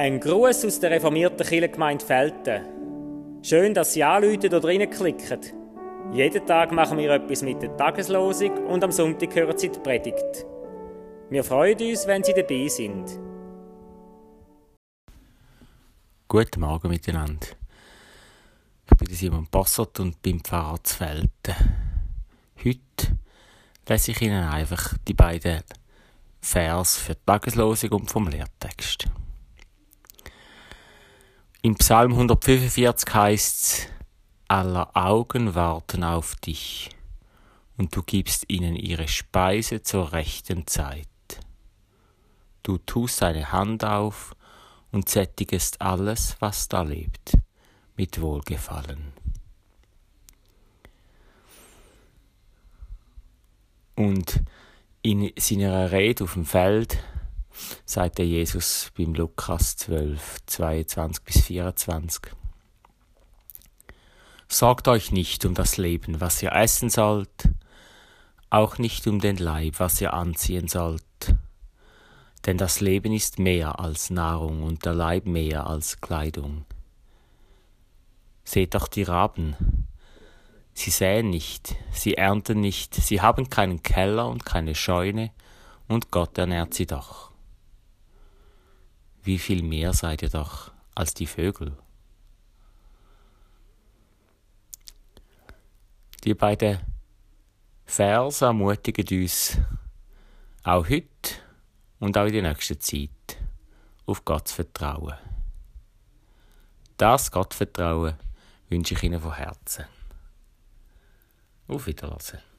Ein Gruß aus der reformierten Kirchengemeinde Felten. Schön, dass Sie anrufen oder reinklicken. Jeden Tag machen wir etwas mit der Tageslosung und am Sonntag hören Sie die Predigt. Wir freuen uns, wenn Sie dabei sind. Guten Morgen miteinander. Ich bin Simon Bossert und bin Pfarrer zu Felten. Heute lese ich Ihnen einfach die beiden Vers für die Tageslosung und vom Lehrtext. Im Psalm 145 heißt es, aller Augen warten auf dich, und du gibst ihnen ihre Speise zur rechten Zeit. Du tust deine Hand auf und sättigest alles, was da lebt, mit Wohlgefallen. Und in seiner Rede auf dem Feld sagte Jesus beim Lukas 12, 22 bis 24. Sorgt euch nicht um das Leben, was ihr essen sollt, auch nicht um den Leib, was ihr anziehen sollt. Denn das Leben ist mehr als Nahrung und der Leib mehr als Kleidung. Seht doch die Raben. Sie säen nicht, sie ernten nicht, sie haben keinen Keller und keine Scheune, und Gott ernährt sie doch wie viel mehr seid ihr doch als die Vögel. Die beiden Verse ermutigen uns auch heute und auch in der nächsten Zeit auf Gott zu vertrauen. Das Gottvertrauen wünsche ich Ihnen von Herzen. Auf Wiedersehen.